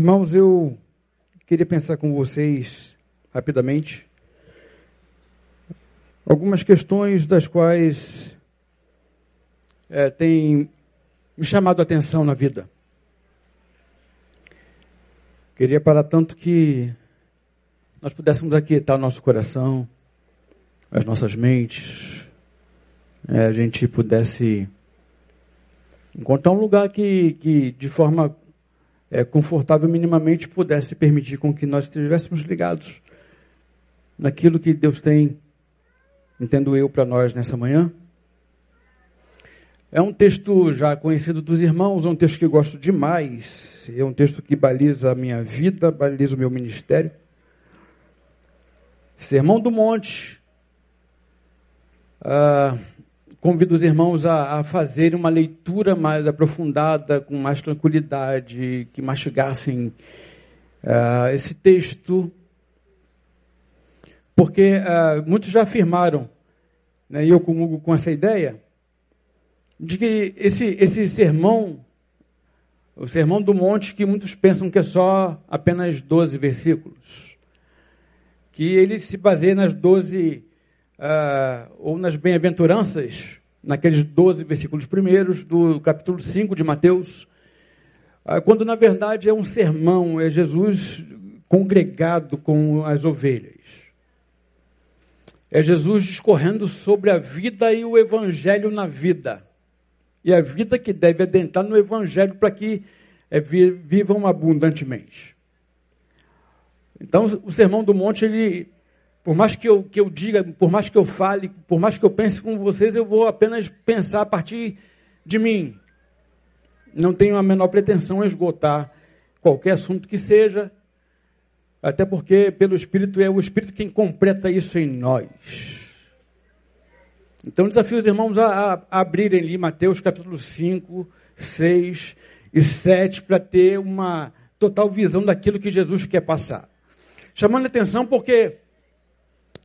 Irmãos, eu queria pensar com vocês rapidamente algumas questões das quais é, têm me chamado a atenção na vida. Queria parar tanto que nós pudéssemos aquietar o nosso coração, as nossas mentes, é, a gente pudesse encontrar um lugar que, que de forma é, confortável minimamente pudesse permitir com que nós estivéssemos ligados naquilo que Deus tem, entendo eu, para nós nessa manhã. É um texto já conhecido dos irmãos, é um texto que eu gosto demais, é um texto que baliza a minha vida, baliza o meu ministério. Sermão do Monte. Ah, convido os irmãos a, a fazerem uma leitura mais aprofundada, com mais tranquilidade, que mastigassem uh, esse texto, porque uh, muitos já afirmaram, né, e eu comungo com essa ideia, de que esse, esse sermão, o sermão do monte, que muitos pensam que é só apenas 12 versículos, que ele se baseia nas 12 uh, ou nas bem-aventuranças, naqueles 12 versículos primeiros do capítulo 5 de Mateus, uh, quando na verdade é um sermão, é Jesus congregado com as ovelhas. É Jesus discorrendo sobre a vida e o evangelho na vida. E a vida que deve adentrar no evangelho para que é, vivam abundantemente. Então, o Sermão do Monte, ele por mais que eu, que eu diga, por mais que eu fale, por mais que eu pense com vocês, eu vou apenas pensar a partir de mim. Não tenho a menor pretensão em esgotar qualquer assunto que seja, até porque pelo Espírito é o Espírito quem completa isso em nós. Então desafio os irmãos a, a abrirem ali Mateus capítulo 5, 6 e 7 para ter uma total visão daquilo que Jesus quer passar. Chamando a atenção porque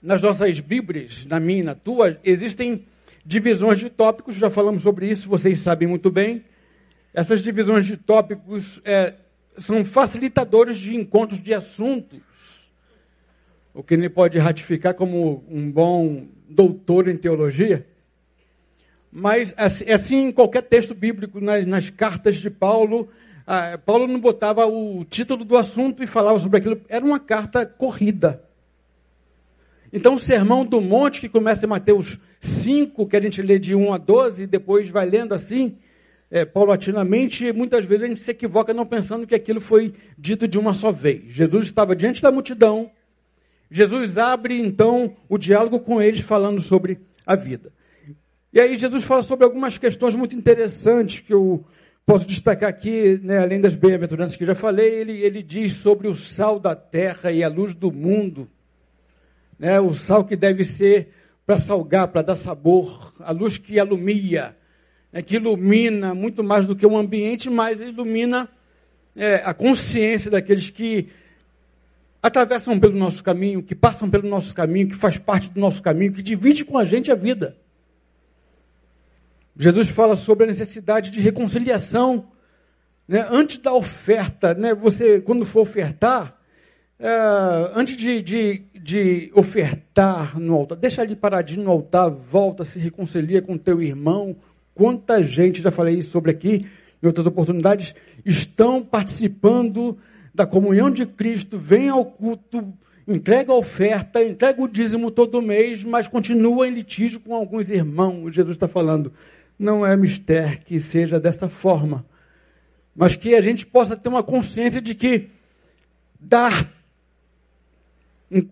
nas nossas Bíblias, na minha e na tua, existem divisões de tópicos, já falamos sobre isso, vocês sabem muito bem. Essas divisões de tópicos é, são facilitadores de encontros de assuntos, o que ele pode ratificar como um bom doutor em teologia. Mas é assim em qualquer texto bíblico, nas, nas cartas de Paulo, ah, Paulo não botava o título do assunto e falava sobre aquilo, era uma carta corrida. Então, o sermão do monte, que começa em Mateus 5, que a gente lê de 1 a 12, e depois vai lendo assim, é, paulatinamente, muitas vezes a gente se equivoca não pensando que aquilo foi dito de uma só vez. Jesus estava diante da multidão, Jesus abre então o diálogo com eles, falando sobre a vida. E aí, Jesus fala sobre algumas questões muito interessantes que eu posso destacar aqui, né, além das bem-aventuranças que já falei. Ele, ele diz sobre o sal da terra e a luz do mundo né, o sal que deve ser para salgar, para dar sabor, a luz que alumia, né, que ilumina muito mais do que o ambiente, mas ilumina é, a consciência daqueles que atravessam pelo nosso caminho, que passam pelo nosso caminho, que faz parte do nosso caminho, que divide com a gente a vida. Jesus fala sobre a necessidade de reconciliação. Né? Antes da oferta, né? você, quando for ofertar, é, antes de, de, de, ofertar no altar, deixa ali paradinho no altar, volta, se reconcilia com teu irmão. Quanta gente, já falei sobre aqui em outras oportunidades, estão participando da comunhão de Cristo, vem ao culto, entrega a oferta, entrega o dízimo todo mês, mas continua em litígio com alguns irmãos. Jesus está falando, não é mistério que seja dessa forma, mas que a gente possa ter uma consciência de que dar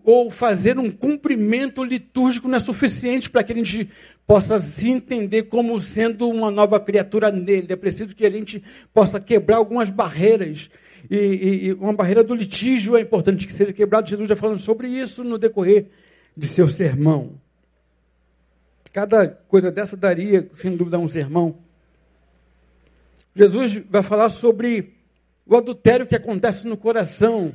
ou fazer um cumprimento litúrgico não é suficiente para que a gente possa se entender como sendo uma nova criatura nele. É preciso que a gente possa quebrar algumas barreiras. E, e, e uma barreira do litígio é importante que seja quebrada. Jesus já falando sobre isso no decorrer de seu sermão. Cada coisa dessa daria, sem dúvida, um sermão. Jesus vai falar sobre o adultério que acontece no coração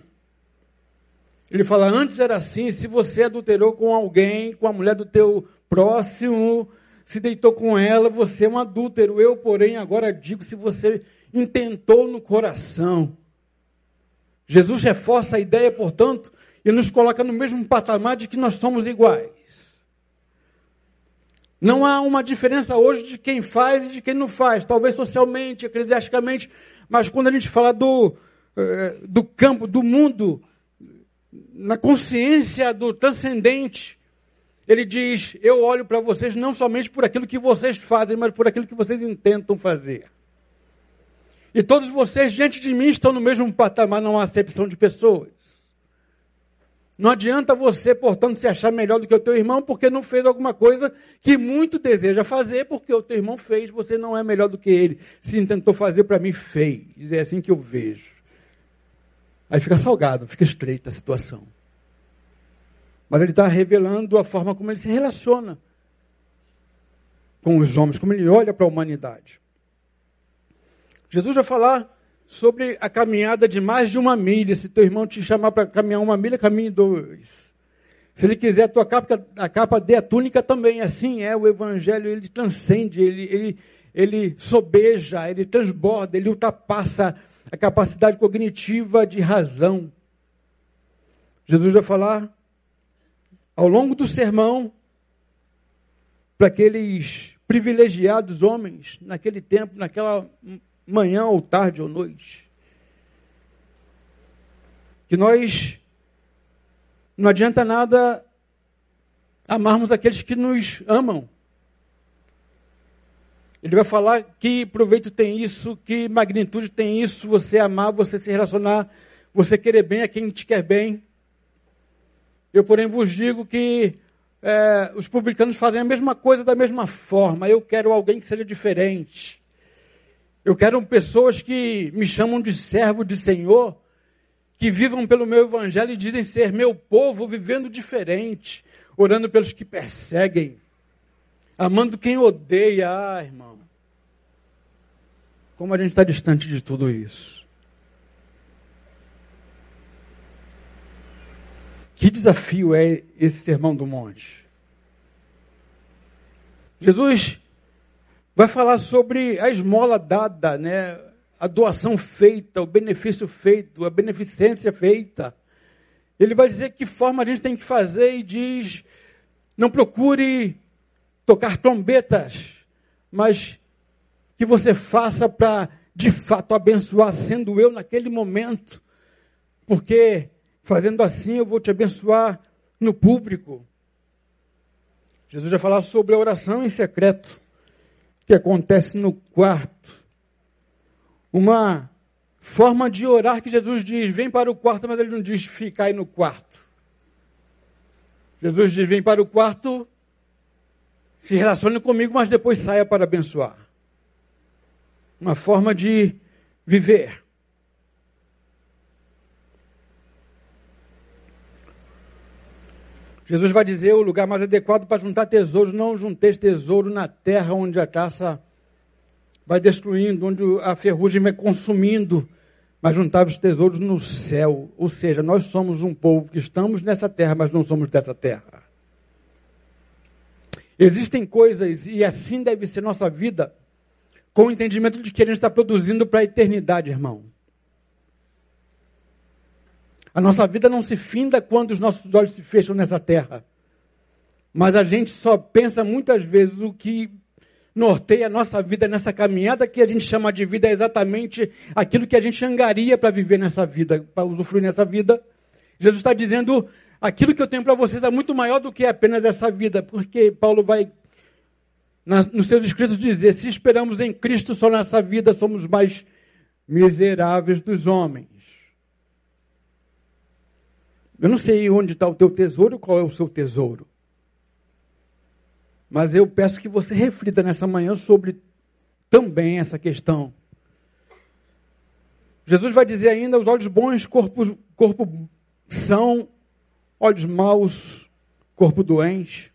ele fala: antes era assim, se você adulterou com alguém, com a mulher do teu próximo, se deitou com ela, você é um adúltero. Eu, porém, agora digo: se você intentou no coração. Jesus reforça a ideia, portanto, e nos coloca no mesmo patamar de que nós somos iguais. Não há uma diferença hoje de quem faz e de quem não faz, talvez socialmente, eclesiasticamente, mas quando a gente fala do, eh, do campo, do mundo, na consciência do transcendente, ele diz: Eu olho para vocês não somente por aquilo que vocês fazem, mas por aquilo que vocês intentam fazer. E todos vocês, diante de mim, estão no mesmo patamar, não há acepção de pessoas. Não adianta você, portanto, se achar melhor do que o teu irmão porque não fez alguma coisa que muito deseja fazer, porque o teu irmão fez, você não é melhor do que ele. Se tentou fazer para mim, fez. É assim que eu vejo. Aí fica salgado, fica estreita a situação. Mas ele está revelando a forma como ele se relaciona com os homens, como ele olha para a humanidade. Jesus vai falar sobre a caminhada de mais de uma milha. Se teu irmão te chamar para caminhar uma milha, caminhe dois. Se ele quiser a tua capa, a capa dê a túnica também. Assim é o evangelho, ele transcende, ele, ele, ele sobeja, ele transborda, ele ultrapassa a capacidade cognitiva de razão. Jesus vai falar ao longo do sermão para aqueles privilegiados homens naquele tempo, naquela manhã ou tarde ou noite. Que nós não adianta nada amarmos aqueles que nos amam. Ele vai falar que proveito tem isso, que magnitude tem isso, você amar, você se relacionar, você querer bem a quem te quer bem. Eu, porém, vos digo que é, os publicanos fazem a mesma coisa da mesma forma. Eu quero alguém que seja diferente. Eu quero pessoas que me chamam de servo de Senhor, que vivam pelo meu evangelho e dizem ser meu povo, vivendo diferente, orando pelos que perseguem, amando quem odeia. Ah, irmão, como a gente está distante de tudo isso. Que desafio é esse sermão do monte? Jesus vai falar sobre a esmola dada, né? a doação feita, o benefício feito, a beneficência feita. Ele vai dizer que forma a gente tem que fazer e diz: não procure tocar trombetas, mas que você faça para de fato abençoar, sendo eu naquele momento, porque fazendo assim eu vou te abençoar no público. Jesus vai falar sobre a oração em secreto que acontece no quarto. Uma forma de orar que Jesus diz: vem para o quarto, mas ele não diz fica aí no quarto. Jesus diz: vem para o quarto, se relacione comigo, mas depois saia para abençoar. Uma forma de viver. Jesus vai dizer o lugar mais adequado para juntar tesouros, não junteis tesouro na terra onde a caça vai destruindo, onde a ferrugem vai consumindo, mas juntar os tesouros no céu. Ou seja, nós somos um povo que estamos nessa terra, mas não somos dessa terra. Existem coisas, e assim deve ser nossa vida, com o entendimento de que a gente está produzindo para a eternidade, irmão. A nossa vida não se finda quando os nossos olhos se fecham nessa terra. Mas a gente só pensa muitas vezes o que norteia a nossa vida nessa caminhada que a gente chama de vida é exatamente aquilo que a gente angaria para viver nessa vida, para usufruir nessa vida. Jesus está dizendo: aquilo que eu tenho para vocês é muito maior do que apenas essa vida, porque Paulo vai, nos seus escritos, dizer: se esperamos em Cristo só nessa vida, somos mais miseráveis dos homens. Eu não sei onde está o teu tesouro, qual é o seu tesouro. Mas eu peço que você reflita nessa manhã sobre também essa questão. Jesus vai dizer ainda: os olhos bons, corpo, corpo são, olhos maus, corpo doente.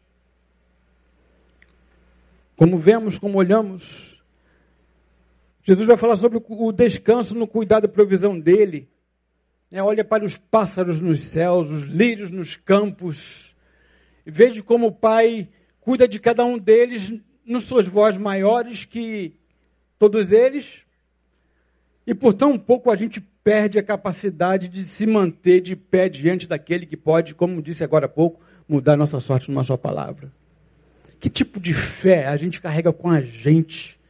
Como vemos, como olhamos. Jesus vai falar sobre o descanso no cuidado e provisão dele. É, olha para os pássaros nos céus, os lírios nos campos, e veja como o Pai cuida de cada um deles nos suas vozes maiores que todos eles, e por tão pouco a gente perde a capacidade de se manter de pé diante daquele que pode, como disse agora há pouco, mudar nossa sorte numa sua palavra. Que tipo de fé a gente carrega com a gente?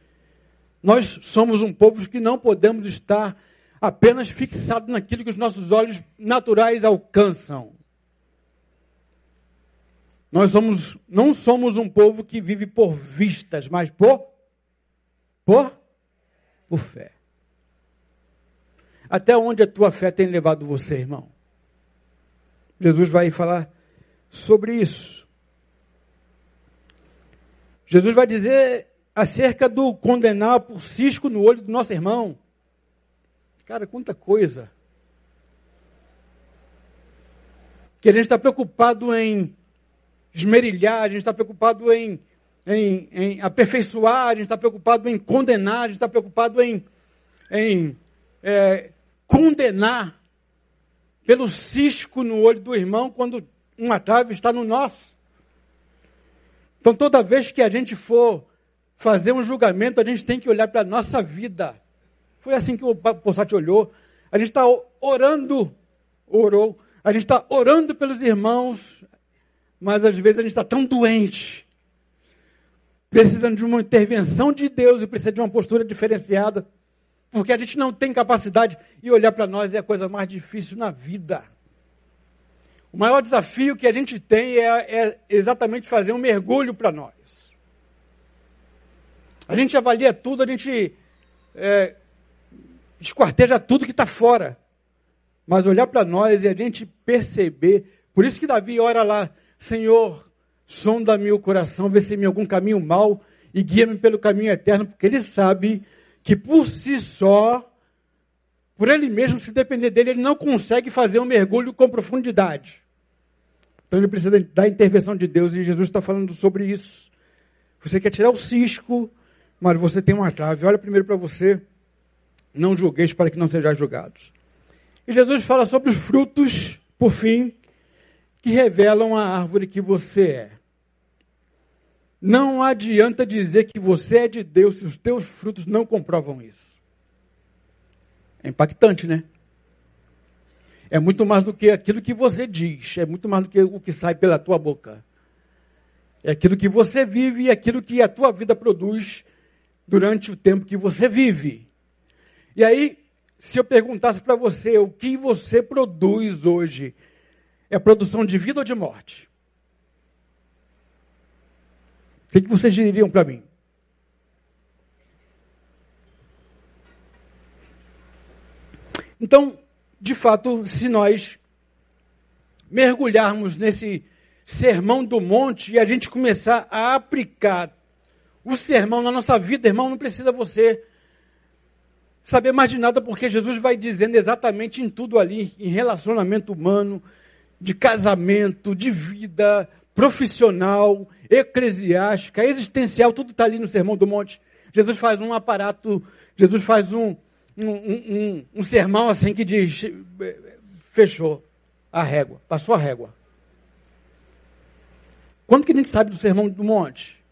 Nós somos um povo que não podemos estar apenas fixados naquilo que os nossos olhos naturais alcançam. Nós somos, não somos um povo que vive por vistas, mas por, por, por fé. Até onde a tua fé tem levado você, irmão? Jesus vai falar sobre isso. Jesus vai dizer acerca do condenar por cisco no olho do nosso irmão. Cara, quanta coisa. Que a gente está preocupado em esmerilhar, a gente está preocupado em, em, em, aperfeiçoar, a gente está preocupado em condenar, a gente está preocupado em, em é, condenar pelo cisco no olho do irmão quando uma trave está no nosso. Então, toda vez que a gente for fazer um julgamento, a gente tem que olhar para a nossa vida. Foi assim que o Possati olhou. A gente está orando, orou, a gente está orando pelos irmãos, mas às vezes a gente está tão doente, precisando de uma intervenção de Deus e precisa de uma postura diferenciada. Porque a gente não tem capacidade e olhar para nós é a coisa mais difícil na vida. O maior desafio que a gente tem é, é exatamente fazer um mergulho para nós. A gente avalia tudo, a gente é, esquarteja tudo que está fora. Mas olhar para nós e a gente perceber. Por isso que Davi ora lá, Senhor, sonda-me o coração, vê se em algum caminho mal e guia-me pelo caminho eterno, porque ele sabe que por si só, por ele mesmo, se depender dele, ele não consegue fazer um mergulho com profundidade. Então ele precisa da intervenção de Deus e Jesus está falando sobre isso. Você quer tirar o cisco, mas você tem uma chave. Olha primeiro para você. Não julgueis para que não sejais julgados. E Jesus fala sobre os frutos, por fim, que revelam a árvore que você é. Não adianta dizer que você é de Deus se os teus frutos não comprovam isso. É impactante, né? É muito mais do que aquilo que você diz, é muito mais do que o que sai pela tua boca. É aquilo que você vive e aquilo que a tua vida produz durante o tempo que você vive. E aí, se eu perguntasse para você o que você produz hoje, é produção de vida ou de morte? O que vocês diriam para mim? Então, de fato, se nós mergulharmos nesse sermão do monte e a gente começar a aplicar o sermão na nossa vida, irmão, não precisa você saber mais de nada, porque Jesus vai dizendo exatamente em tudo ali, em relacionamento humano, de casamento, de vida, profissional, eclesiástica, existencial, tudo está ali no Sermão do Monte. Jesus faz um aparato, Jesus faz um, um, um, um, sermão assim que diz: fechou a régua, passou a régua. Quando que a gente sabe do Sermão do Monte?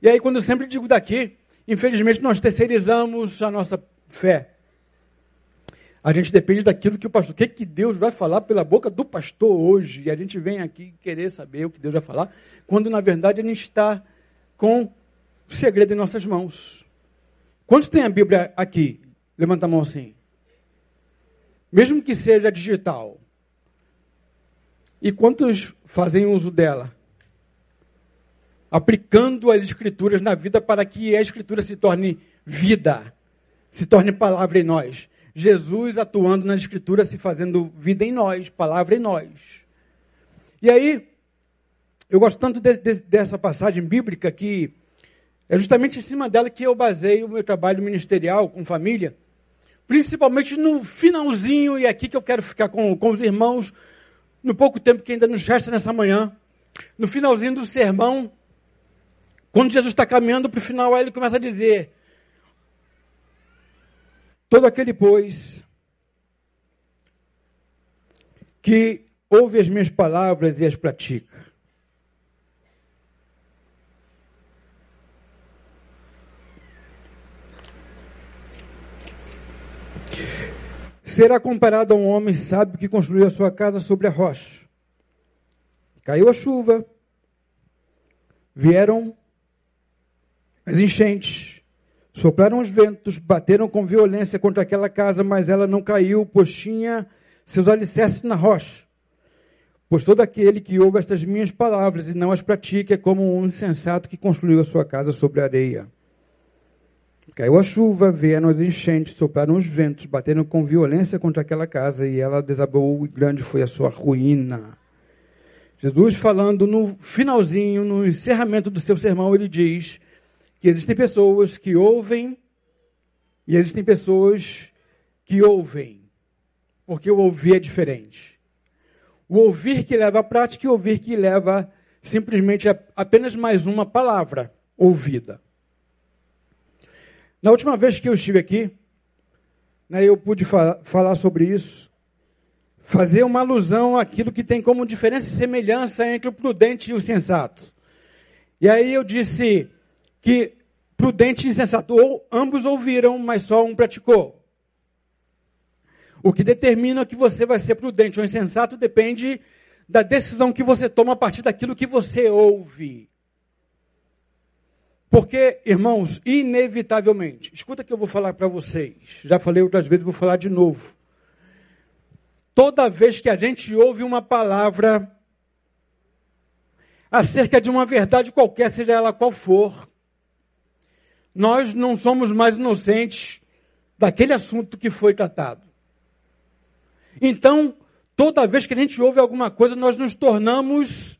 E aí, quando eu sempre digo daqui, infelizmente nós terceirizamos a nossa fé. A gente depende daquilo que o pastor, o que, que Deus vai falar pela boca do pastor hoje. E a gente vem aqui querer saber o que Deus vai falar, quando na verdade a gente está com o segredo em nossas mãos. Quantos tem a Bíblia aqui? Levanta a mão assim. Mesmo que seja digital. E quantos fazem uso dela? Aplicando as escrituras na vida para que a escritura se torne vida, se torne palavra em nós. Jesus atuando na Escritura, se fazendo vida em nós, palavra em nós. E aí, eu gosto tanto de, de, dessa passagem bíblica que é justamente em cima dela que eu baseio o meu trabalho ministerial com família, principalmente no finalzinho, e é aqui que eu quero ficar com, com os irmãos, no pouco tempo que ainda nos resta nessa manhã, no finalzinho do sermão, quando Jesus está caminhando para o final, aí ele começa a dizer: Todo aquele, pois, que ouve as minhas palavras e as pratica. será comparado a um homem sábio que construiu a sua casa sobre a rocha. Caiu a chuva, vieram as enchentes, sopraram os ventos, bateram com violência contra aquela casa, mas ela não caiu, pois tinha seus alicerces na rocha. Pois todo aquele que ouve estas minhas palavras e não as pratica é como um insensato que construiu a sua casa sobre areia. Caiu a chuva, vieram as enchentes, sopraram os ventos, bateram com violência contra aquela casa e ela desabou e grande foi a sua ruína. Jesus falando no finalzinho, no encerramento do seu sermão, ele diz que existem pessoas que ouvem e existem pessoas que ouvem, porque o ouvir é diferente. O ouvir que leva à prática e o ouvir que leva simplesmente a apenas mais uma palavra ouvida. Na última vez que eu estive aqui, né, eu pude fa falar sobre isso, fazer uma alusão àquilo que tem como diferença e semelhança entre o prudente e o sensato. E aí eu disse que prudente e insensato, ou ambos ouviram, mas só um praticou. O que determina que você vai ser prudente ou insensato depende da decisão que você toma a partir daquilo que você ouve. Porque, irmãos, inevitavelmente, escuta que eu vou falar para vocês, já falei outras vezes, vou falar de novo. Toda vez que a gente ouve uma palavra acerca de uma verdade qualquer, seja ela qual for, nós não somos mais inocentes daquele assunto que foi tratado. Então, toda vez que a gente ouve alguma coisa, nós nos tornamos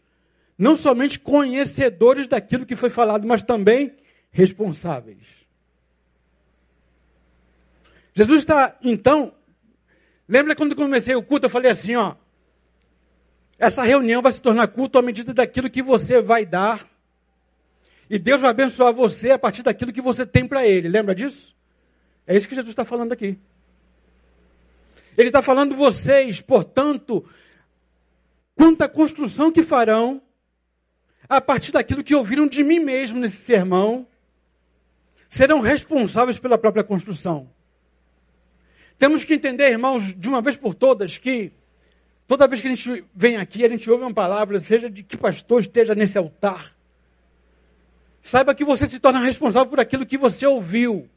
não somente conhecedores daquilo que foi falado, mas também responsáveis. Jesus está, então, lembra quando comecei o culto, eu falei assim, ó, essa reunião vai se tornar culto à medida daquilo que você vai dar, e Deus vai abençoar você a partir daquilo que você tem para Ele, lembra disso? É isso que Jesus está falando aqui. Ele está falando vocês, portanto, quanto à construção que farão, a partir daquilo que ouviram de mim mesmo nesse sermão, serão responsáveis pela própria construção. Temos que entender, irmãos, de uma vez por todas, que toda vez que a gente vem aqui, a gente ouve uma palavra, seja de que pastor esteja nesse altar, saiba que você se torna responsável por aquilo que você ouviu.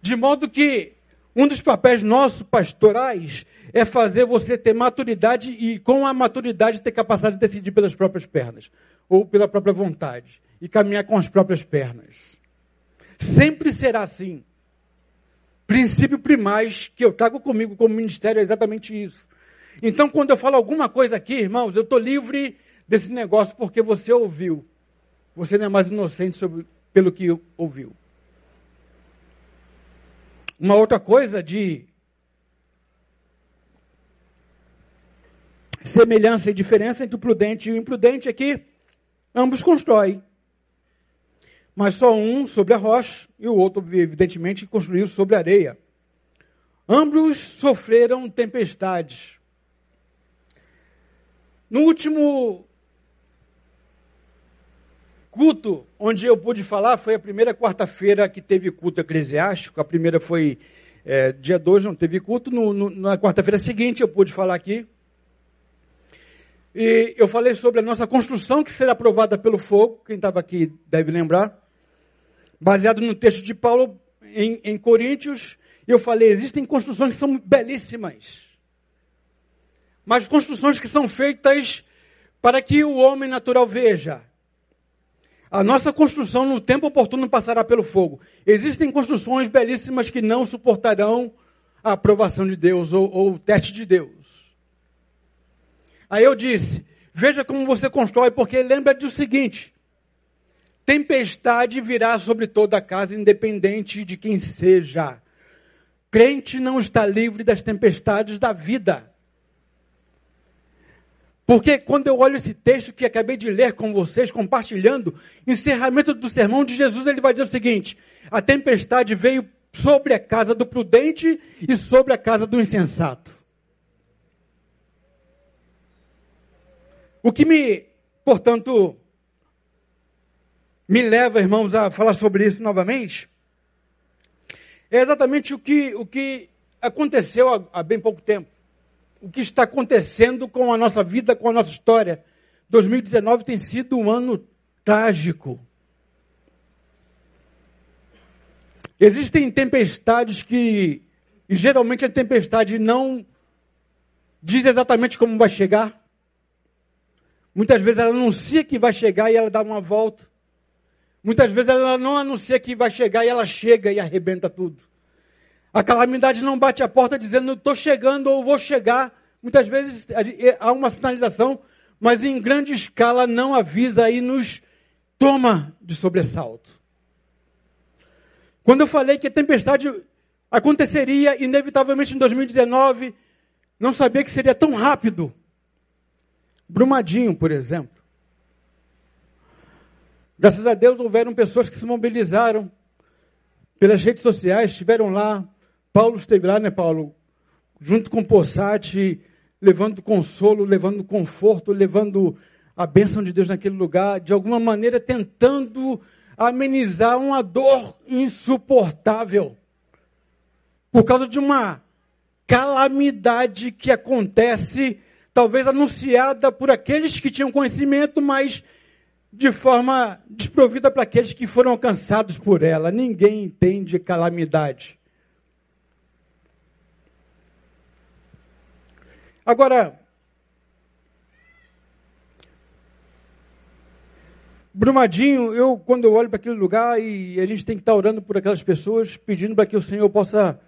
De modo que um dos papéis nossos pastorais é fazer você ter maturidade e, com a maturidade, ter capacidade de decidir pelas próprias pernas ou pela própria vontade e caminhar com as próprias pernas. Sempre será assim. Princípio primais que eu trago comigo como ministério é exatamente isso. Então, quando eu falo alguma coisa aqui, irmãos, eu estou livre desse negócio porque você ouviu. Você não é mais inocente sobre, pelo que ouviu. Uma outra coisa de semelhança e diferença entre o prudente e o imprudente é que ambos constroem. Mas só um sobre a rocha e o outro, evidentemente, construiu sobre a areia. Ambos sofreram tempestades. No último culto onde eu pude falar foi a primeira quarta-feira que teve culto eclesiástico. A primeira foi é, dia 2, não teve culto. No, no, na quarta-feira seguinte eu pude falar aqui. E eu falei sobre a nossa construção que será aprovada pelo fogo, quem estava aqui deve lembrar, baseado no texto de Paulo em, em Coríntios. Eu falei: existem construções que são belíssimas, mas construções que são feitas para que o homem natural veja. A nossa construção no tempo oportuno passará pelo fogo. Existem construções belíssimas que não suportarão a aprovação de Deus ou, ou o teste de Deus. Aí eu disse: veja como você constrói, porque lembra do seguinte: tempestade virá sobre toda a casa, independente de quem seja. Crente não está livre das tempestades da vida. Porque quando eu olho esse texto que acabei de ler com vocês, compartilhando, encerramento do sermão de Jesus, ele vai dizer o seguinte: a tempestade veio sobre a casa do prudente e sobre a casa do insensato. O que me, portanto, me leva, irmãos, a falar sobre isso novamente, é exatamente o que, o que aconteceu há, há bem pouco tempo. O que está acontecendo com a nossa vida, com a nossa história. 2019 tem sido um ano trágico. Existem tempestades que, e geralmente a tempestade não diz exatamente como vai chegar. Muitas vezes ela anuncia que vai chegar e ela dá uma volta. Muitas vezes ela não anuncia que vai chegar e ela chega e arrebenta tudo. A calamidade não bate a porta dizendo estou chegando ou vou chegar. Muitas vezes há uma sinalização, mas em grande escala não avisa e nos toma de sobressalto. Quando eu falei que a tempestade aconteceria inevitavelmente em 2019, não sabia que seria tão rápido. Brumadinho, por exemplo. Graças a Deus houveram pessoas que se mobilizaram pelas redes sociais, estiveram lá. Paulo esteve lá, né, Paulo? Junto com Possati, levando consolo, levando conforto, levando a bênção de Deus naquele lugar, de alguma maneira tentando amenizar uma dor insuportável por causa de uma calamidade que acontece, talvez anunciada por aqueles que tinham conhecimento, mas de forma desprovida para aqueles que foram alcançados por ela. Ninguém entende calamidade. Agora, Brumadinho, eu quando eu olho para aquele lugar e a gente tem que estar orando por aquelas pessoas, pedindo para que o Senhor possa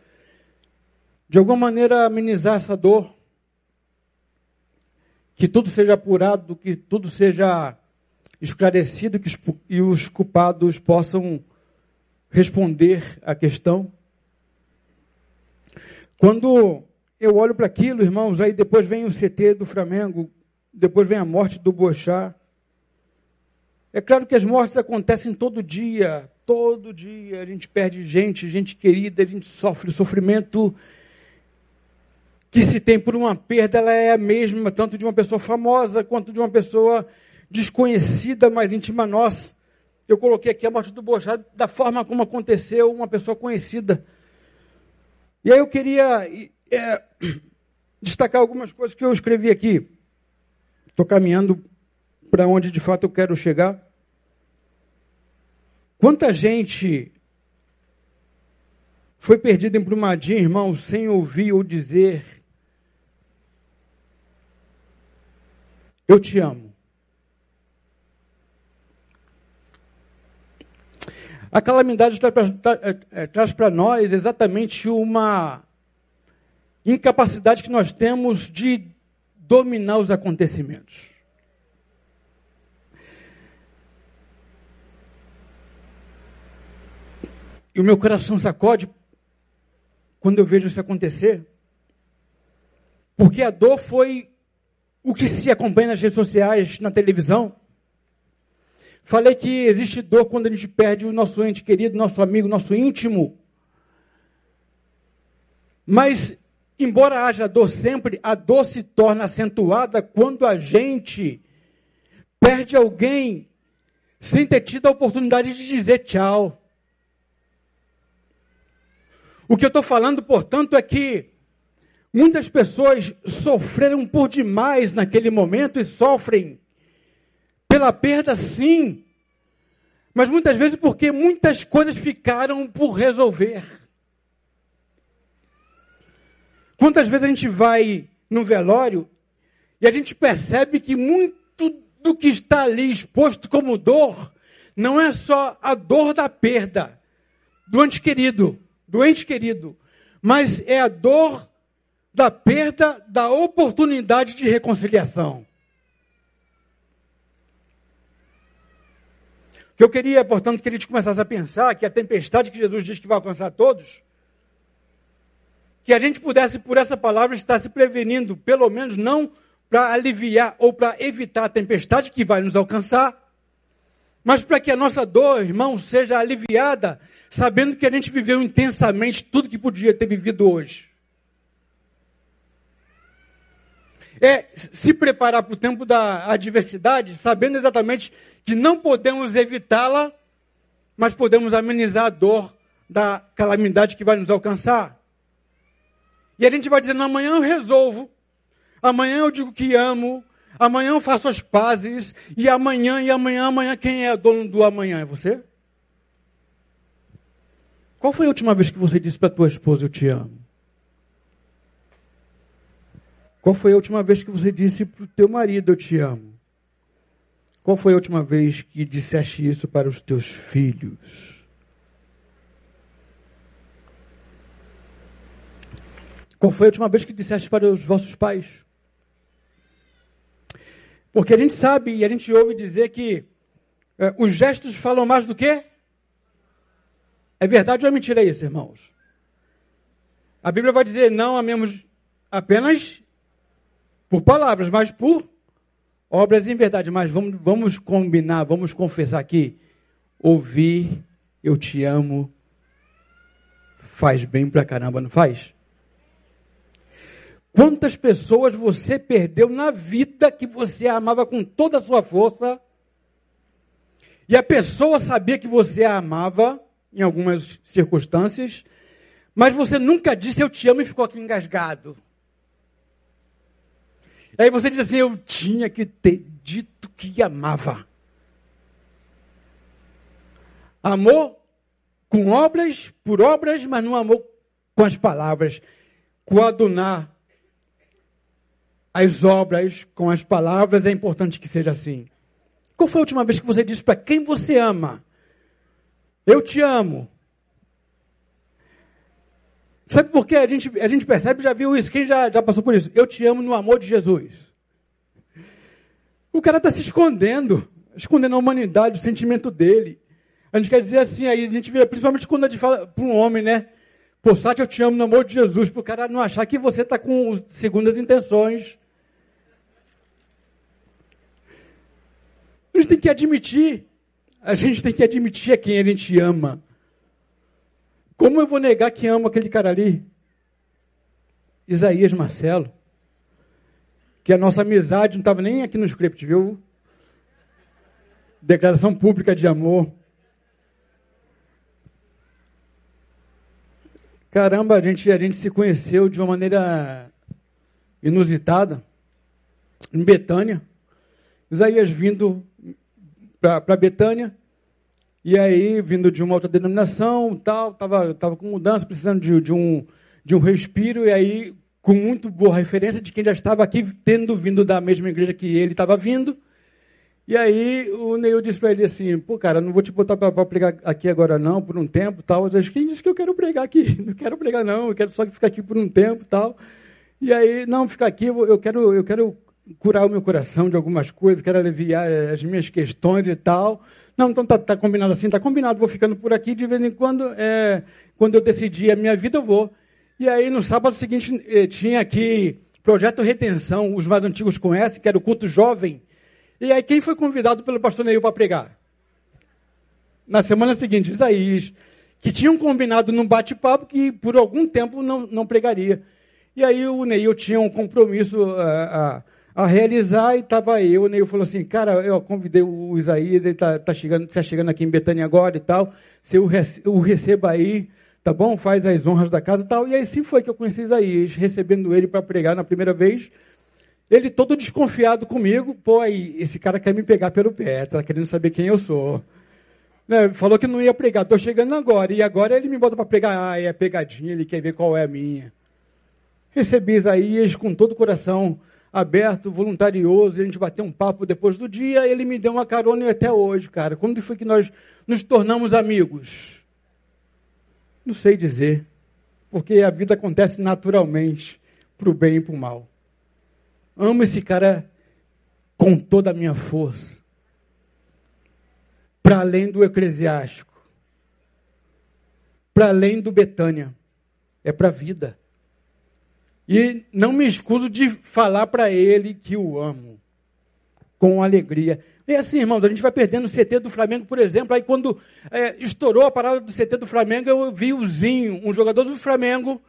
de alguma maneira amenizar essa dor, que tudo seja apurado, que tudo seja esclarecido que os, e os culpados possam responder à questão. Quando eu olho para aquilo, irmãos, aí depois vem o CT do Flamengo, depois vem a morte do Bochá, é claro que as mortes acontecem todo dia, todo dia. A gente perde gente, gente querida, a gente sofre sofrimento que se tem por uma perda, ela é a mesma, tanto de uma pessoa famosa quanto de uma pessoa desconhecida, mais íntima nossa. Eu coloquei aqui a morte do Bochá da forma como aconteceu, uma pessoa conhecida. E aí eu queria é, destacar algumas coisas que eu escrevi aqui. Estou caminhando para onde de fato eu quero chegar. Quanta gente foi perdida em Brumadinho, irmão, sem ouvir ou dizer: Eu te amo. A calamidade traz para nós exatamente uma incapacidade que nós temos de dominar os acontecimentos. E o meu coração sacode quando eu vejo isso acontecer. Porque a dor foi o que se acompanha nas redes sociais, na televisão. Falei que existe dor quando a gente perde o nosso ente querido, nosso amigo, nosso íntimo. Mas, embora haja dor sempre, a dor se torna acentuada quando a gente perde alguém sem ter tido a oportunidade de dizer tchau. O que eu estou falando, portanto, é que muitas pessoas sofreram por demais naquele momento e sofrem pela perda, sim, mas muitas vezes porque muitas coisas ficaram por resolver. Quantas vezes a gente vai no velório e a gente percebe que muito do que está ali exposto como dor não é só a dor da perda do ente querido, doente querido, mas é a dor da perda da oportunidade de reconciliação. que eu queria, portanto, que a gente começasse a pensar que a tempestade que Jesus diz que vai alcançar todos, que a gente pudesse, por essa palavra, estar se prevenindo, pelo menos não para aliviar ou para evitar a tempestade que vai nos alcançar, mas para que a nossa dor, irmão, seja aliviada sabendo que a gente viveu intensamente tudo que podia ter vivido hoje. É se preparar para o tempo da adversidade, sabendo exatamente que não podemos evitá-la, mas podemos amenizar a dor da calamidade que vai nos alcançar. E a gente vai dizendo: amanhã eu resolvo, amanhã eu digo que amo, amanhã eu faço as pazes, e amanhã, e amanhã, amanhã, quem é dono do amanhã? É você? Qual foi a última vez que você disse para tua esposa: Eu te amo? Qual foi a última vez que você disse para o teu marido: Eu te amo? Qual foi a última vez que disseste isso para os teus filhos? Qual foi a última vez que disseste para os vossos pais? Porque a gente sabe e a gente ouve dizer que é, os gestos falam mais do que? É verdade ou é mentira isso, irmãos? A Bíblia vai dizer: não amemos apenas por palavras, mas por obras em verdade. Mas vamos, vamos combinar, vamos confessar aqui. Ouvir, eu te amo, faz bem pra caramba, não faz? Quantas pessoas você perdeu na vida que você amava com toda a sua força, e a pessoa sabia que você a amava, em algumas circunstâncias, mas você nunca disse eu te amo e ficou aqui engasgado. Aí você diz assim: eu tinha que ter dito que amava. Amor com obras, por obras, mas não amou com as palavras. Coadunar as obras com as palavras é importante que seja assim. Qual foi a última vez que você disse para quem você ama? Eu te amo. Sabe por quê? A gente, a gente percebe, já viu isso. Quem já, já passou por isso? Eu te amo no amor de Jesus. O cara está se escondendo, escondendo a humanidade, o sentimento dele. A gente quer dizer assim, aí a gente vira, principalmente quando a gente fala para um homem, né? Pô, Sati, eu te amo no amor de Jesus, para o cara não achar que você está com segundas intenções. A gente tem que admitir, a gente tem que admitir a quem a gente ama. Como eu vou negar que amo aquele cara ali? Isaías Marcelo. Que a nossa amizade não estava nem aqui no script, viu? Declaração pública de amor. Caramba, a gente, a gente se conheceu de uma maneira inusitada, em Betânia. Isaías vindo para Betânia, e aí, vindo de uma outra denominação, tal, estava tava com mudança, precisando de, de, um, de um respiro, e aí, com muito boa referência de quem já estava aqui, tendo vindo da mesma igreja que ele estava vindo. E aí, o Neil disse para ele assim: pô, cara, não vou te botar para pregar aqui agora não, por um tempo tal. Eu disse, quem disse que eu quero pregar aqui? Não quero pregar não, eu quero só ficar aqui por um tempo tal. E aí, não, ficar aqui, eu quero, eu quero curar o meu coração de algumas coisas, quero aliviar as minhas questões e tal. Não, então tá, tá combinado assim, tá combinado, vou ficando por aqui, de vez em quando, é, quando eu decidir a minha vida, eu vou. E aí, no sábado seguinte, eh, tinha aqui Projeto Retenção, os mais antigos conhecem, que era o culto jovem. E aí, quem foi convidado pelo pastor Neil para pregar? Na semana seguinte, Isaías, que tinham combinado num bate-papo que por algum tempo não, não pregaria. E aí o Neil tinha um compromisso uh, a realizar e estava eu, né? Eu falou assim, cara, eu convidei o Isaías, ele está tá chegando, tá chegando aqui em Betânia agora e tal, se eu o receba aí, tá bom? Faz as honras da casa e tal. E aí sim foi que eu conheci Isaías, recebendo ele para pregar na primeira vez. Ele todo desconfiado comigo, pô, aí, esse cara quer me pegar pelo pé, tá querendo saber quem eu sou. Né? Falou que não ia pregar, estou chegando agora. E agora ele me bota para pregar, ah, é pegadinha, ele quer ver qual é a minha. Recebi Isaías com todo o coração aberto, voluntarioso, e a gente bateu um papo depois do dia, ele me deu uma carona e até hoje, cara. Quando foi que nós nos tornamos amigos? Não sei dizer, porque a vida acontece naturalmente, para o bem e para o mal. Amo esse cara com toda a minha força, para além do eclesiástico, para além do Betânia, é para a vida. E não me escuso de falar para ele que o amo. Com alegria. E assim, irmãos, a gente vai perdendo o CT do Flamengo, por exemplo. Aí quando é, estourou a parada do CT do Flamengo, eu vi o Zinho, um jogador do Flamengo,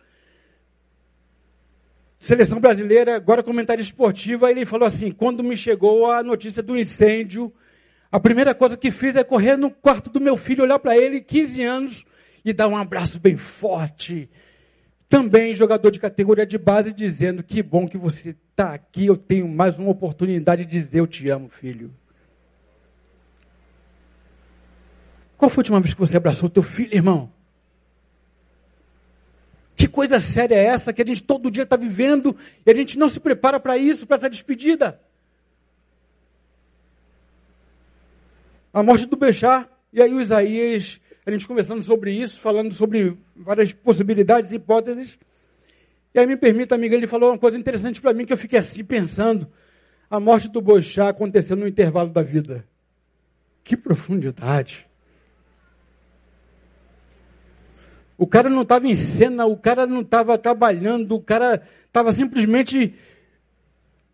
seleção brasileira, agora comentário esportivo, ele falou assim: quando me chegou a notícia do incêndio, a primeira coisa que fiz é correr no quarto do meu filho, olhar para ele, 15 anos, e dar um abraço bem forte também jogador de categoria de base, dizendo: Que bom que você está aqui, eu tenho mais uma oportunidade de dizer: Eu te amo, filho. Qual foi a última vez que você abraçou o teu filho, irmão? Que coisa séria é essa que a gente todo dia está vivendo e a gente não se prepara para isso, para essa despedida? A morte do Bechar, e aí o Isaías, a gente conversando sobre isso, falando sobre várias possibilidades, hipóteses. E aí me permita, amiga, ele falou uma coisa interessante para mim que eu fiquei assim pensando. A morte do Boixá aconteceu no intervalo da vida. Que profundidade. O cara não estava em cena, o cara não estava trabalhando, o cara estava simplesmente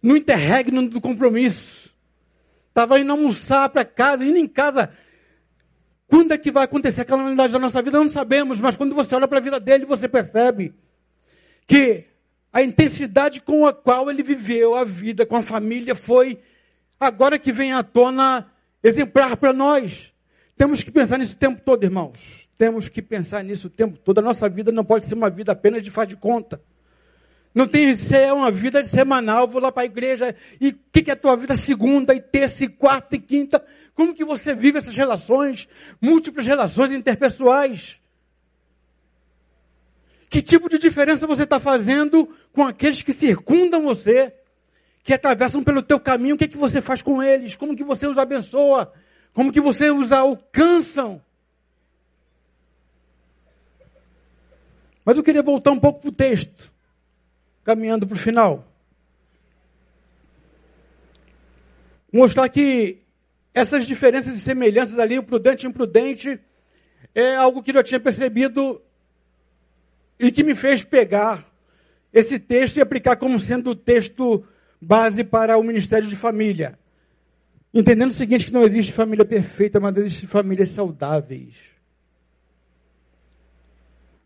no interregno do compromisso. Estava indo almoçar para casa, indo em casa. Quando é que vai acontecer a calamidade da nossa vida? Não sabemos, mas quando você olha para a vida dele, você percebe que a intensidade com a qual ele viveu a vida com a família foi, agora que vem à tona, exemplar para nós. Temos que pensar nisso o tempo todo, irmãos. Temos que pensar nisso o tempo todo. A nossa vida não pode ser uma vida apenas de faz de conta. Não tem que ser uma vida semanal, vou lá para a igreja. E o que, que é a tua vida segunda, e terça, e quarta, e quinta? Como que você vive essas relações? Múltiplas relações interpessoais. Que tipo de diferença você está fazendo com aqueles que circundam você? Que atravessam pelo teu caminho, o que, que você faz com eles? Como que você os abençoa? Como que você os alcançam? Mas eu queria voltar um pouco para o texto, caminhando para o final. Mostrar que essas diferenças e semelhanças ali, o prudente e imprudente, é algo que eu já tinha percebido e que me fez pegar esse texto e aplicar como sendo o texto base para o Ministério de Família. Entendendo o seguinte, que não existe família perfeita, mas existe famílias saudáveis.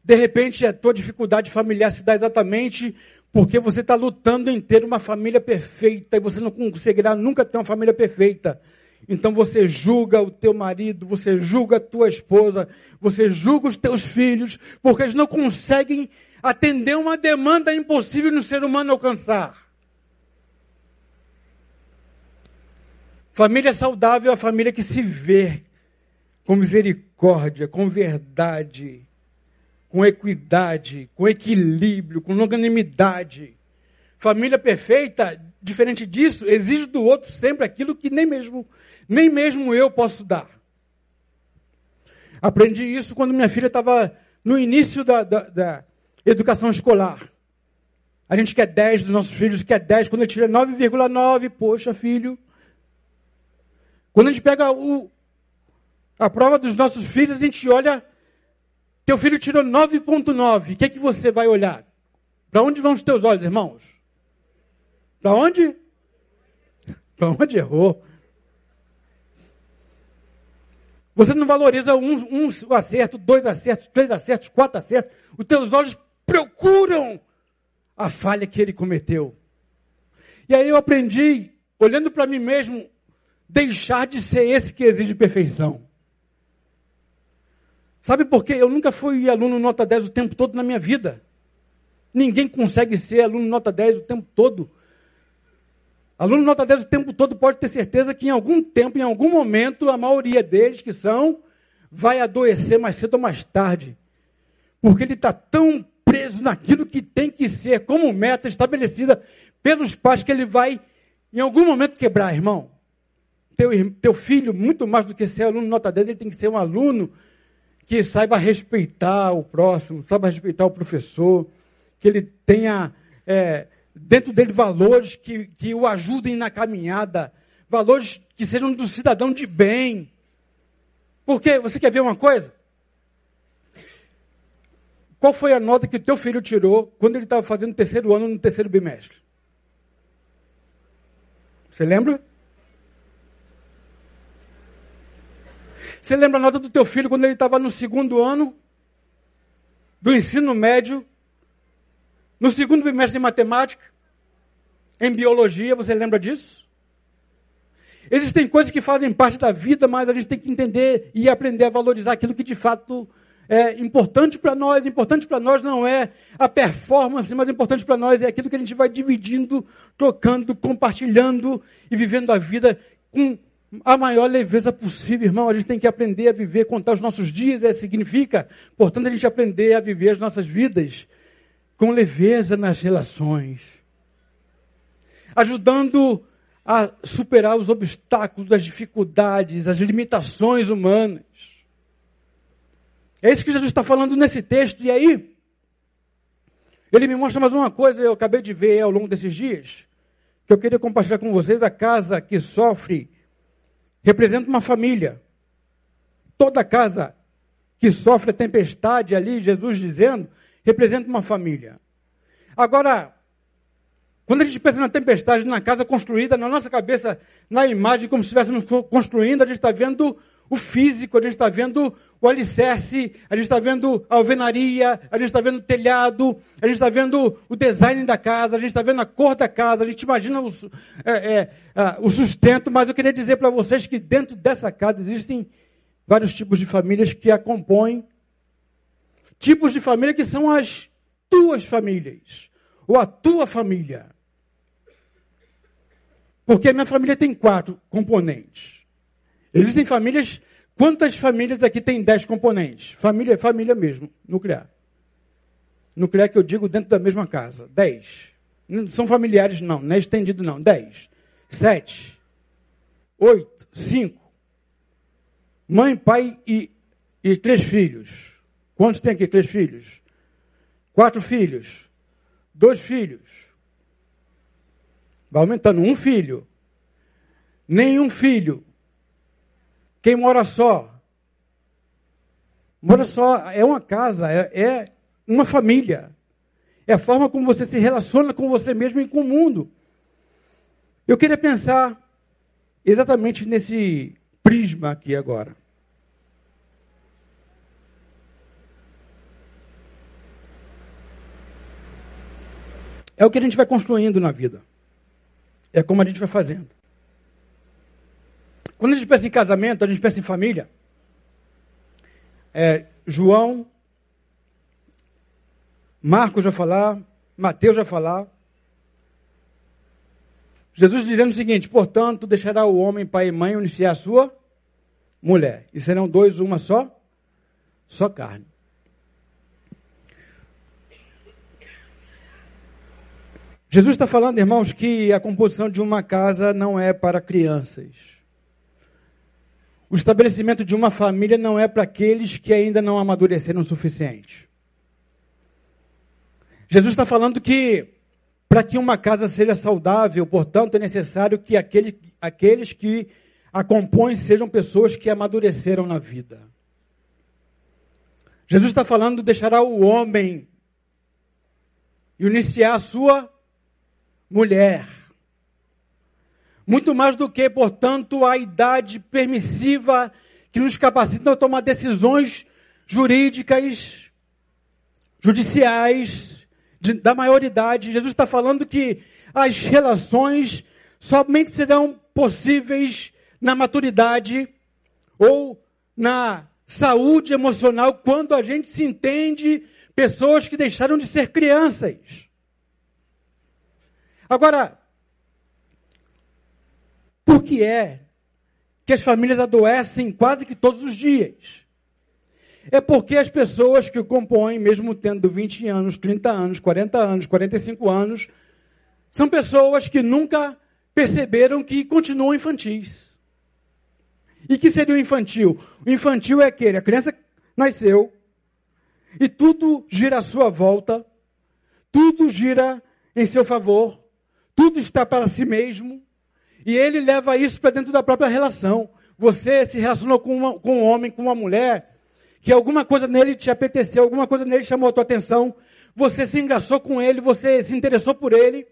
De repente, a tua dificuldade familiar se dá exatamente porque você está lutando em ter uma família perfeita e você não conseguirá nunca ter uma família perfeita. Então você julga o teu marido, você julga a tua esposa, você julga os teus filhos, porque eles não conseguem atender uma demanda impossível no ser humano alcançar. Família saudável é a família que se vê com misericórdia, com verdade, com equidade, com equilíbrio, com longanimidade. Família perfeita, diferente disso, exige do outro sempre aquilo que nem mesmo, nem mesmo eu posso dar. Aprendi isso quando minha filha estava no início da, da, da, educação escolar. A gente quer 10 dos nossos filhos, quer 10, quando ele tira 9,9, poxa, filho. Quando a gente pega o, a prova dos nossos filhos, a gente olha teu filho tirou 9,9. O que é que você vai olhar? Para onde vão os teus olhos, irmãos? Para onde? Para onde errou? Você não valoriza um, um acerto, dois acertos, três acertos, quatro acertos. Os teus olhos procuram a falha que ele cometeu. E aí eu aprendi, olhando para mim mesmo, deixar de ser esse que exige perfeição. Sabe por quê? Eu nunca fui aluno nota 10 o tempo todo na minha vida. Ninguém consegue ser aluno nota 10 o tempo todo. Aluno nota 10 o tempo todo pode ter certeza que em algum tempo, em algum momento, a maioria deles que são, vai adoecer mais cedo ou mais tarde. Porque ele está tão preso naquilo que tem que ser como meta estabelecida pelos pais que ele vai, em algum momento, quebrar, irmão. Teu, teu filho, muito mais do que ser aluno nota 10, ele tem que ser um aluno que saiba respeitar o próximo, saiba respeitar o professor, que ele tenha é, dentro dele valores que, que o ajudem na caminhada, valores que sejam do cidadão de bem. Porque você quer ver uma coisa? Qual foi a nota que o teu filho tirou quando ele estava fazendo o terceiro ano no terceiro bimestre? Você lembra? Você lembra a nota do teu filho quando ele estava no segundo ano do ensino médio, no segundo bimestre de matemática, em biologia, você lembra disso? Existem coisas que fazem parte da vida, mas a gente tem que entender e aprender a valorizar aquilo que de fato é importante para nós. Importante para nós não é a performance, mas importante para nós é aquilo que a gente vai dividindo, trocando, compartilhando e vivendo a vida com a maior leveza possível, irmão. A gente tem que aprender a viver, contar os nossos dias, é, significa, portanto, a gente aprender a viver as nossas vidas com leveza nas relações, ajudando a superar os obstáculos, as dificuldades, as limitações humanas. É isso que Jesus está falando nesse texto. E aí, ele me mostra mais uma coisa, eu acabei de ver ao longo desses dias, que eu queria compartilhar com vocês. A casa que sofre representa uma família. Toda casa que sofre a tempestade ali, Jesus dizendo, representa uma família. Agora, quando a gente pensa na tempestade, na casa construída, na nossa cabeça, na imagem, como se estivéssemos construindo, a gente está vendo o físico, a gente está vendo o alicerce, a gente está vendo a alvenaria, a gente está vendo o telhado, a gente está vendo o design da casa, a gente está vendo a cor da casa, a gente imagina o, é, é, o sustento, mas eu queria dizer para vocês que dentro dessa casa existem vários tipos de famílias que a compõem, tipos de família que são as tuas famílias, ou a tua família. Porque a minha família tem quatro componentes. Existem famílias Quantas famílias aqui tem dez componentes? Família, família mesmo, nuclear. Nuclear que eu digo dentro da mesma casa. Dez. Não são familiares, não, não é estendido, não. Dez. Sete. Oito. Cinco. Mãe, pai e, e três filhos. Quantos tem aqui três filhos? Quatro filhos. Dois filhos. Vai aumentando. Um filho. Nenhum filho. Quem mora só? Mora só, é uma casa, é, é uma família. É a forma como você se relaciona com você mesmo e com o mundo. Eu queria pensar exatamente nesse prisma aqui agora. É o que a gente vai construindo na vida. É como a gente vai fazendo. Quando a gente pensa em casamento, a gente pensa em família. É, João, Marcos já falar, Mateus já falar. Jesus dizendo o seguinte: portanto, deixará o homem pai e mãe iniciar a sua mulher. E serão dois, uma só, só carne. Jesus está falando, irmãos, que a composição de uma casa não é para crianças. O estabelecimento de uma família não é para aqueles que ainda não amadureceram o suficiente. Jesus está falando que para que uma casa seja saudável, portanto, é necessário que aquele, aqueles que a compõem sejam pessoas que amadureceram na vida. Jesus está falando, deixará o homem iniciar a sua mulher. Muito mais do que, portanto, a idade permissiva que nos capacita a tomar decisões jurídicas, judiciais, de, da maioridade. Jesus está falando que as relações somente serão possíveis na maturidade ou na saúde emocional quando a gente se entende pessoas que deixaram de ser crianças. Agora, por que é que as famílias adoecem quase que todos os dias? É porque as pessoas que o compõem, mesmo tendo 20 anos, 30 anos, 40 anos, 45 anos, são pessoas que nunca perceberam que continuam infantis. E que seria o infantil? O infantil é aquele, a criança nasceu e tudo gira à sua volta, tudo gira em seu favor, tudo está para si mesmo, e ele leva isso para dentro da própria relação. Você se relacionou com, uma, com um homem, com uma mulher, que alguma coisa nele te apeteceu, alguma coisa nele chamou a tua atenção, você se engraçou com ele, você se interessou por ele,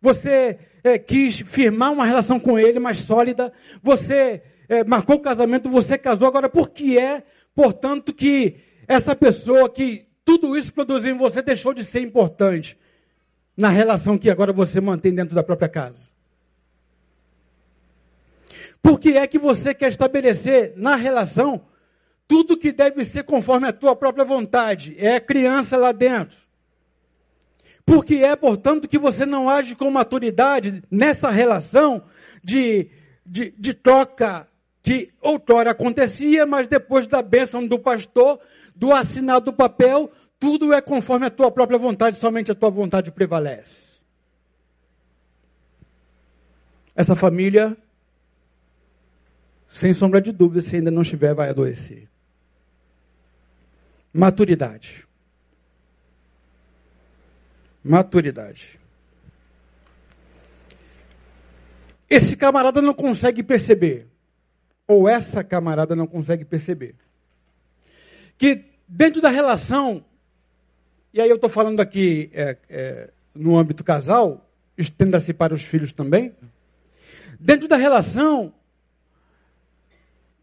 você é, quis firmar uma relação com ele mais sólida, você é, marcou o casamento, você casou. Agora, por que é, portanto, que essa pessoa que tudo isso produziu em você deixou de ser importante na relação que agora você mantém dentro da própria casa? Por que é que você quer estabelecer na relação tudo que deve ser conforme a tua própria vontade. É criança lá dentro. Porque é, portanto, que você não age com maturidade nessa relação de, de, de troca que outrora acontecia, mas depois da bênção do pastor, do assinado do papel, tudo é conforme a tua própria vontade, somente a tua vontade prevalece. Essa família, sem sombra de dúvida, se ainda não estiver, vai adoecer. Maturidade. Maturidade. Esse camarada não consegue perceber, ou essa camarada não consegue perceber, que dentro da relação e aí eu estou falando aqui é, é, no âmbito casal, estenda-se para os filhos também. Dentro da relação,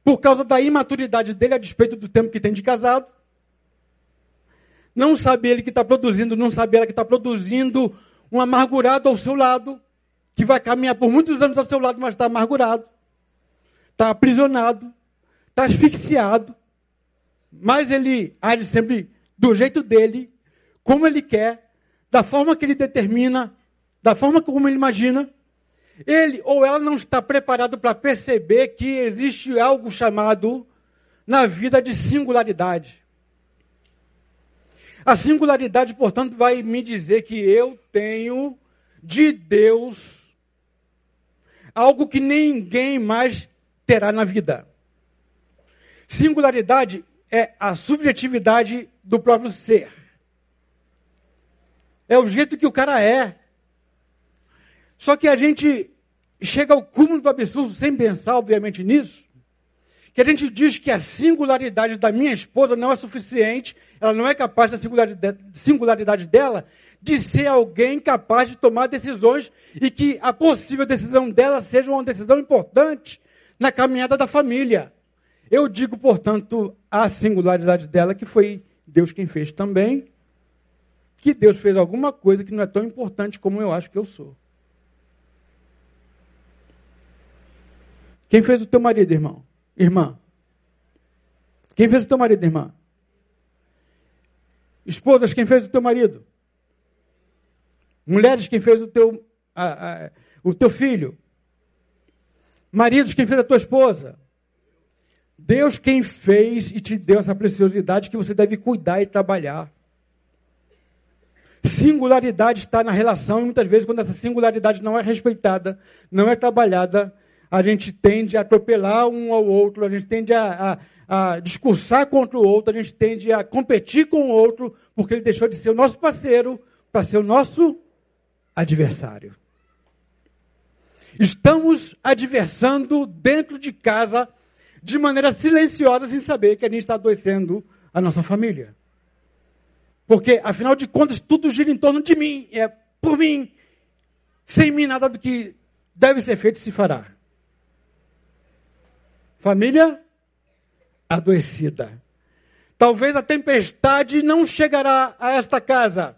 por causa da imaturidade dele a despeito do tempo que tem de casado, não sabe ele que está produzindo, não sabe ela que está produzindo um amargurado ao seu lado, que vai caminhar por muitos anos ao seu lado, mas está amargurado, está aprisionado, está asfixiado, mas ele age sempre do jeito dele, como ele quer, da forma que ele determina, da forma como ele imagina, ele ou ela não está preparado para perceber que existe algo chamado na vida de singularidade. A singularidade, portanto, vai me dizer que eu tenho de Deus algo que ninguém mais terá na vida. Singularidade é a subjetividade do próprio ser. É o jeito que o cara é. Só que a gente chega ao cúmulo do absurdo sem pensar, obviamente, nisso. Que a gente diz que a singularidade da minha esposa não é suficiente, ela não é capaz da singularidade dela de ser alguém capaz de tomar decisões e que a possível decisão dela seja uma decisão importante na caminhada da família. Eu digo, portanto, a singularidade dela, que foi Deus quem fez também, que Deus fez alguma coisa que não é tão importante como eu acho que eu sou. Quem fez o teu marido, irmão? Irmã? Quem fez o teu marido, irmã? Esposas, quem fez o teu marido? Mulheres, quem fez o teu, a, a, o teu filho? Maridos, quem fez a tua esposa? Deus quem fez e te deu essa preciosidade que você deve cuidar e trabalhar. Singularidade está na relação, e muitas vezes, quando essa singularidade não é respeitada, não é trabalhada, a gente tende a atropelar um ao outro, a gente tende a, a, a discursar contra o outro, a gente tende a competir com o outro, porque ele deixou de ser o nosso parceiro para ser o nosso adversário. Estamos adversando dentro de casa de maneira silenciosa, sem saber que a gente está adoecendo a nossa família. Porque, afinal de contas, tudo gira em torno de mim, é por mim. Sem mim, nada do que deve ser feito se fará. Família adoecida. Talvez a tempestade não chegará a esta casa,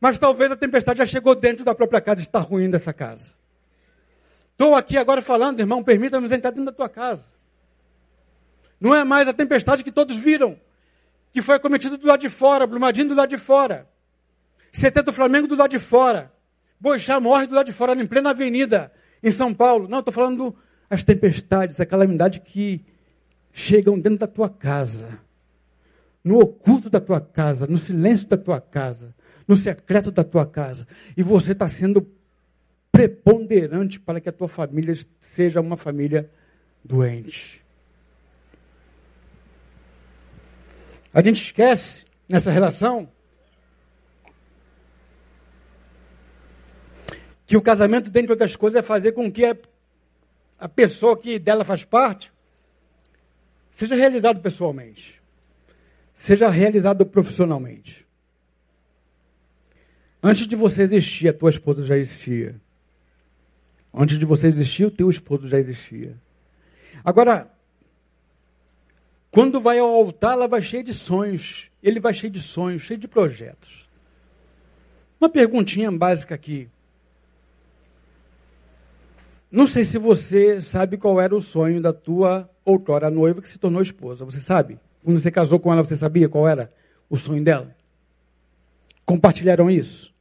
mas talvez a tempestade já chegou dentro da própria casa e está ruim dessa casa. Estou aqui agora falando, irmão, permita-nos entrar dentro da tua casa. Não é mais a tempestade que todos viram que foi cometido do lado de fora, Brumadinho do lado de fora. CT do Flamengo do lado de fora. Boixá morre do lado de fora, em plena avenida, em São Paulo. Não, estou falando as tempestades, a calamidade que chegam dentro da tua casa, no oculto da tua casa, no silêncio da tua casa, no secreto da tua casa. E você está sendo preponderante para que a tua família seja uma família doente. A gente esquece nessa relação que o casamento, dentre outras coisas, é fazer com que a pessoa que dela faz parte seja realizado pessoalmente, seja realizado profissionalmente. Antes de você existir, a tua esposa já existia. Antes de você existir, o teu esposo já existia. Agora, quando vai ao altar, ela vai cheia de sonhos. Ele vai cheio de sonhos, cheio de projetos. Uma perguntinha básica aqui. Não sei se você sabe qual era o sonho da tua outrora noiva que se tornou esposa. Você sabe? Quando você casou com ela, você sabia qual era o sonho dela? Compartilharam isso?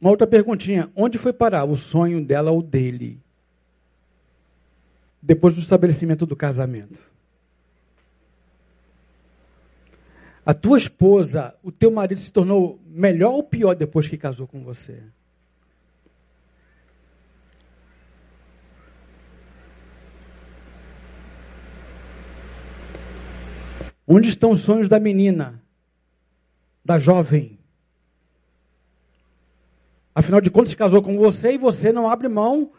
Uma outra perguntinha: onde foi parar o sonho dela ou dele? Depois do estabelecimento do casamento. A tua esposa, o teu marido se tornou melhor ou pior depois que casou com você? Onde estão os sonhos da menina, da jovem? Afinal de contas, casou com você e você não abre mão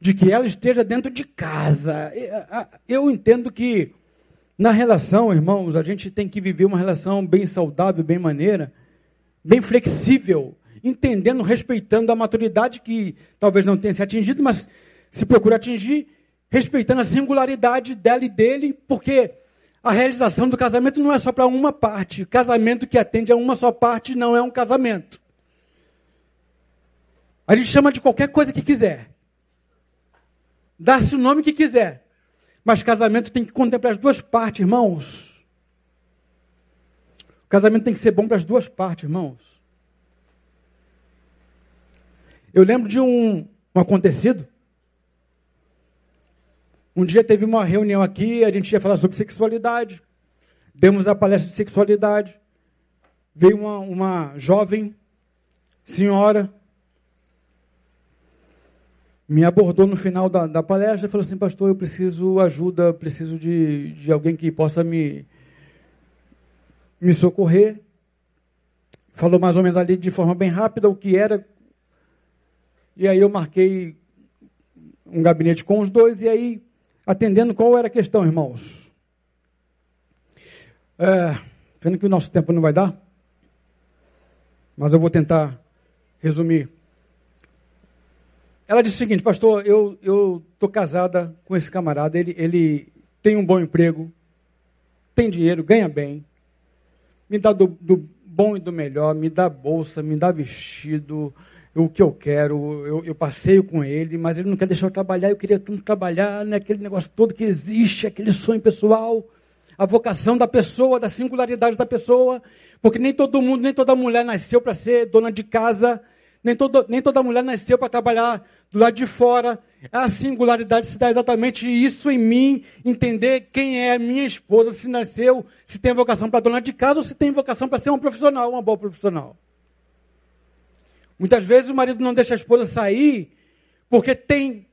de que ela esteja dentro de casa. Eu entendo que na relação, irmãos, a gente tem que viver uma relação bem saudável, bem maneira, bem flexível, entendendo, respeitando a maturidade que talvez não tenha se atingido, mas se procura atingir, respeitando a singularidade dela e dele, porque a realização do casamento não é só para uma parte. Casamento que atende a uma só parte não é um casamento. A gente chama de qualquer coisa que quiser. Dá-se o nome que quiser. Mas casamento tem que contemplar as duas partes, irmãos. O casamento tem que ser bom para as duas partes, irmãos. Eu lembro de um, um acontecido. Um dia teve uma reunião aqui, a gente ia falar sobre sexualidade. Demos a palestra de sexualidade. Veio uma, uma jovem senhora me abordou no final da, da palestra e falou assim, pastor, eu preciso ajuda, preciso de, de alguém que possa me, me socorrer. Falou mais ou menos ali de forma bem rápida o que era. E aí eu marquei um gabinete com os dois, e aí, atendendo qual era a questão, irmãos. É, vendo que o nosso tempo não vai dar, mas eu vou tentar resumir. Ela disse o seguinte, pastor, eu estou casada com esse camarada, ele, ele tem um bom emprego, tem dinheiro, ganha bem, me dá do, do bom e do melhor, me dá bolsa, me dá vestido, o que eu quero, eu, eu, passeio com ele, mas ele não quer deixar eu trabalhar, eu queria tanto trabalhar, né, aquele negócio todo que existe, aquele sonho pessoal, a vocação da pessoa, da singularidade da pessoa, porque nem todo mundo, nem toda mulher nasceu para ser dona de casa, nem, todo, nem toda mulher nasceu para trabalhar do lado de fora. A singularidade se dá exatamente isso em mim, entender quem é a minha esposa, se nasceu, se tem vocação para dona de casa ou se tem vocação para ser um profissional, uma boa profissional. Muitas vezes o marido não deixa a esposa sair porque tem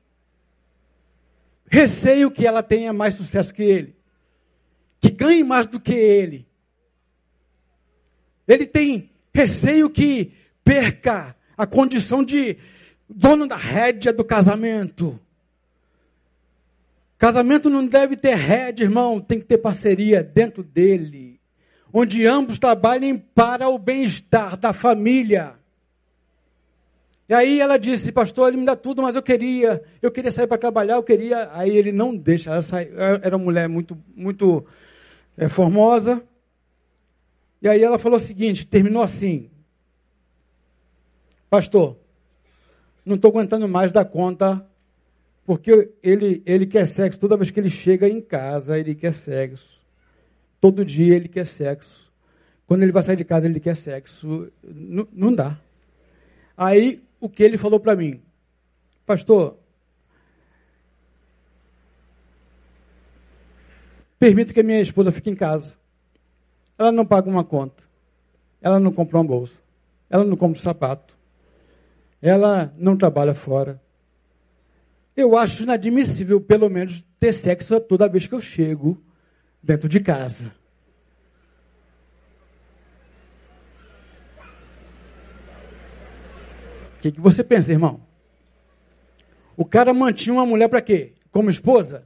receio que ela tenha mais sucesso que ele, que ganhe mais do que ele. Ele tem receio que perca a condição de dono da rédea do casamento. Casamento não deve ter rédea, irmão, tem que ter parceria dentro dele, onde ambos trabalhem para o bem-estar da família. E aí ela disse, pastor, ele me dá tudo, mas eu queria, eu queria sair para trabalhar, eu queria. Aí ele não deixa, ela sai, era uma mulher muito, muito é, formosa. E aí ela falou o seguinte, terminou assim, pastor, não estou aguentando mais da conta, porque ele, ele quer sexo. Toda vez que ele chega em casa, ele quer sexo. Todo dia ele quer sexo. Quando ele vai sair de casa, ele quer sexo. N não dá. Aí, o que ele falou para mim? Pastor, permita que a minha esposa fique em casa. Ela não paga uma conta. Ela não compra uma bolsa. Ela não compra um sapato ela não trabalha fora. Eu acho inadmissível, pelo menos, ter sexo toda vez que eu chego dentro de casa. O que, que você pensa, irmão? O cara mantinha uma mulher para quê? Como esposa?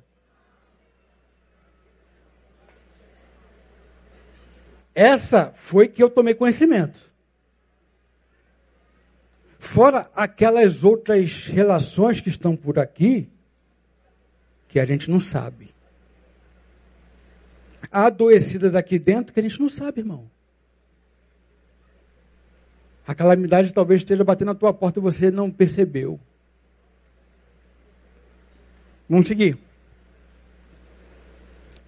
Essa foi que eu tomei conhecimento. Fora aquelas outras relações que estão por aqui, que a gente não sabe. Há adoecidas aqui dentro que a gente não sabe, irmão. A calamidade talvez esteja batendo na tua porta e você não percebeu. Vamos seguir.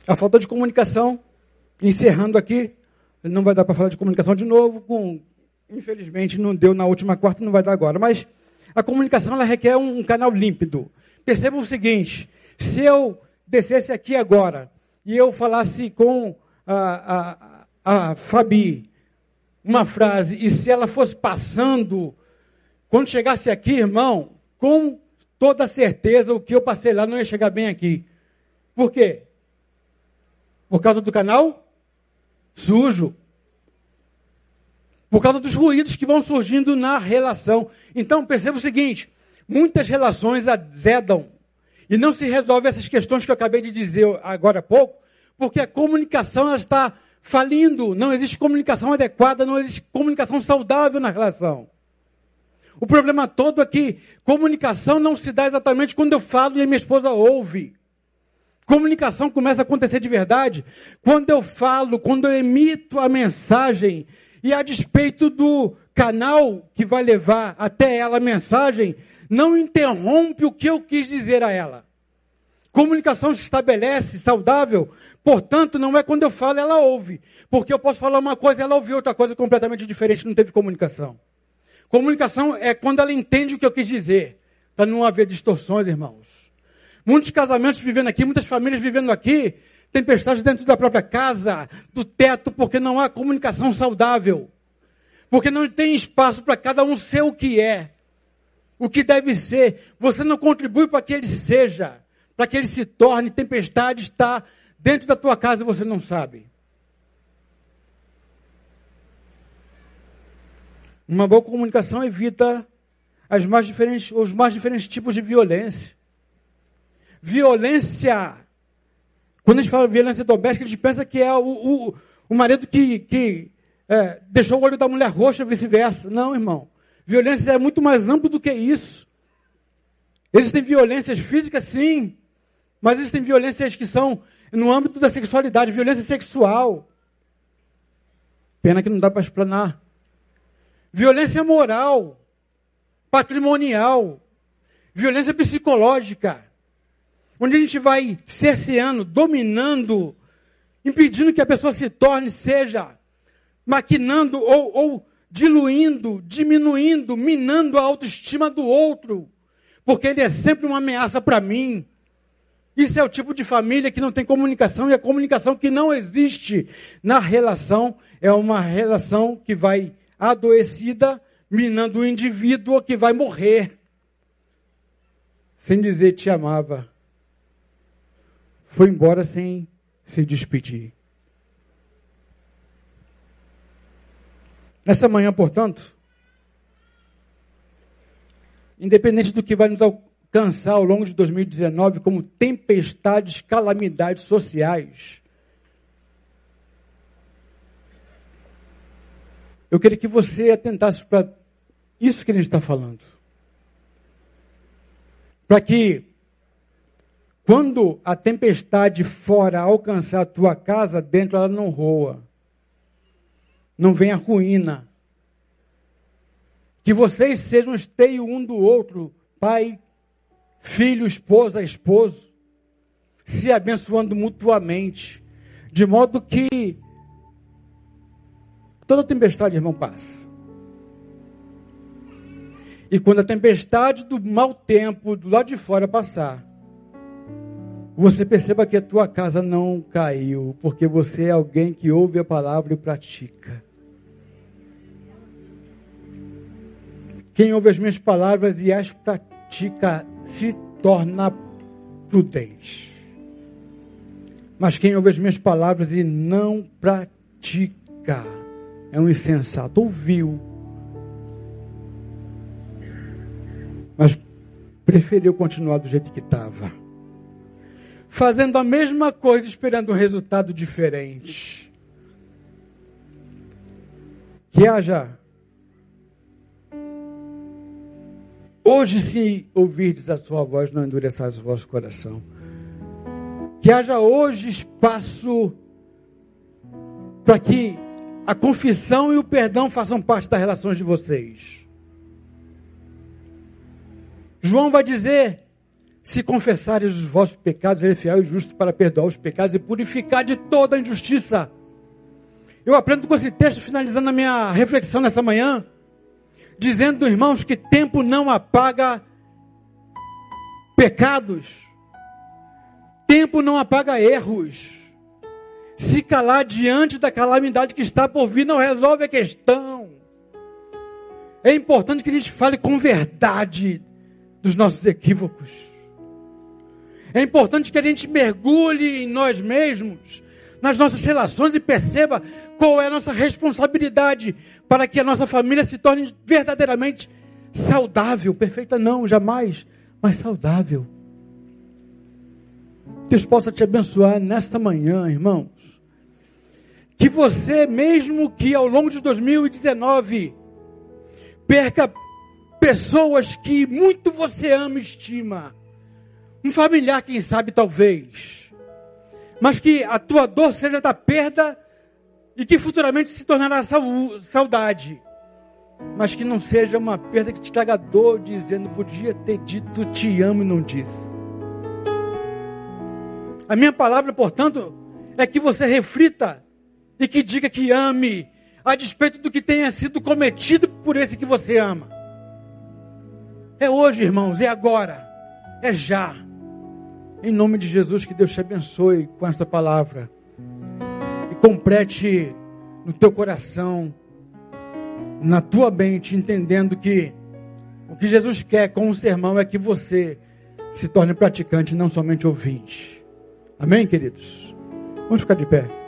A falta de comunicação, encerrando aqui, não vai dar para falar de comunicação de novo, com, infelizmente não deu na última quarta, não vai dar agora, mas a comunicação ela requer um, um canal límpido. Perceba o seguinte: se eu descesse aqui agora e eu falasse com a, a, a Fabi uma frase, e se ela fosse passando, quando chegasse aqui, irmão, com toda certeza o que eu passei lá não ia chegar bem aqui. Por quê? Por causa do canal sujo. Por causa dos ruídos que vão surgindo na relação. Então, perceba o seguinte: muitas relações azedam e não se resolve essas questões que eu acabei de dizer agora há pouco, porque a comunicação ela está falindo, não existe comunicação adequada, não existe comunicação saudável na relação. O problema todo é que comunicação não se dá exatamente quando eu falo e a minha esposa ouve. Comunicação começa a acontecer de verdade quando eu falo, quando eu emito a mensagem e a despeito do canal que vai levar até ela a mensagem, não interrompe o que eu quis dizer a ela. Comunicação se estabelece saudável, portanto, não é quando eu falo, ela ouve. Porque eu posso falar uma coisa, ela ouve outra coisa completamente diferente, não teve comunicação. Comunicação é quando ela entende o que eu quis dizer, para não haver distorções, irmãos. Muitos casamentos vivendo aqui, muitas famílias vivendo aqui, tempestades dentro da própria casa, do teto, porque não há comunicação saudável. Porque não tem espaço para cada um ser o que é, o que deve ser. Você não contribui para que ele seja para que ele se torne tempestade, está dentro da tua casa e você não sabe. Uma boa comunicação evita as mais diferentes, os mais diferentes tipos de violência. Violência, quando a gente fala violência doméstica, a gente pensa que é o, o, o marido que, que é, deixou o olho da mulher roxa, vice-versa. Não, irmão. Violência é muito mais amplo do que isso. Existem violências físicas, sim. Mas existem violências que são no âmbito da sexualidade, violência sexual. Pena que não dá para explanar. Violência moral, patrimonial, violência psicológica. Onde a gente vai cerceando, dominando, impedindo que a pessoa se torne, seja, maquinando ou, ou diluindo, diminuindo, minando a autoestima do outro. Porque ele é sempre uma ameaça para mim. Isso é o tipo de família que não tem comunicação e a comunicação que não existe na relação é uma relação que vai adoecida, minando o indivíduo que vai morrer. Sem dizer te amava. Foi embora sem se despedir. Nessa manhã, portanto, independente do que vai nos alcançar ao longo de 2019 como tempestades, calamidades sociais. Eu queria que você atentasse para isso que a gente está falando. Para que, quando a tempestade fora alcançar a tua casa, dentro ela não roa, não venha ruína. Que vocês sejam esteio um do outro, pai filho, esposa, esposo, se abençoando mutuamente, de modo que toda tempestade, irmão, passa. E quando a tempestade do mau tempo do lado de fora passar, você perceba que a tua casa não caiu, porque você é alguém que ouve a palavra e pratica. Quem ouve as minhas palavras e as pratica se torna prudente. Mas quem ouve as minhas palavras e não pratica é um insensato. Ouviu, mas preferiu continuar do jeito que estava. Fazendo a mesma coisa, esperando um resultado diferente. Que haja Hoje, se ouvirdes a sua voz, não endureçais o vosso coração. Que haja hoje espaço para que a confissão e o perdão façam parte das relações de vocês. João vai dizer Se confessares os vossos pecados, ele é fiel e justo para perdoar os pecados e purificar de toda a injustiça. Eu aprendo com esse texto, finalizando a minha reflexão nessa manhã, dizendo, irmãos, que tempo não apaga pecados, tempo não apaga erros. Se calar diante da calamidade que está por vir não resolve a questão. É importante que a gente fale com verdade dos nossos equívocos. É importante que a gente mergulhe em nós mesmos, nas nossas relações e perceba qual é a nossa responsabilidade para que a nossa família se torne verdadeiramente saudável. Perfeita não, jamais, mas saudável. Deus possa te abençoar nesta manhã, irmãos. Que você, mesmo que ao longo de 2019, perca pessoas que muito você ama e estima. Um familiar, quem sabe, talvez. Mas que a tua dor seja da perda e que futuramente se tornará saudade. Mas que não seja uma perda que te traga dor, dizendo, podia ter dito te amo e não disse. A minha palavra, portanto, é que você reflita e que diga que ame, a despeito do que tenha sido cometido por esse que você ama. É hoje, irmãos, é agora, é já. Em nome de Jesus, que Deus te abençoe com essa palavra e complete no teu coração, na tua mente, entendendo que o que Jesus quer com o sermão é que você se torne praticante, não somente ouvinte. Amém, queridos? Vamos ficar de pé.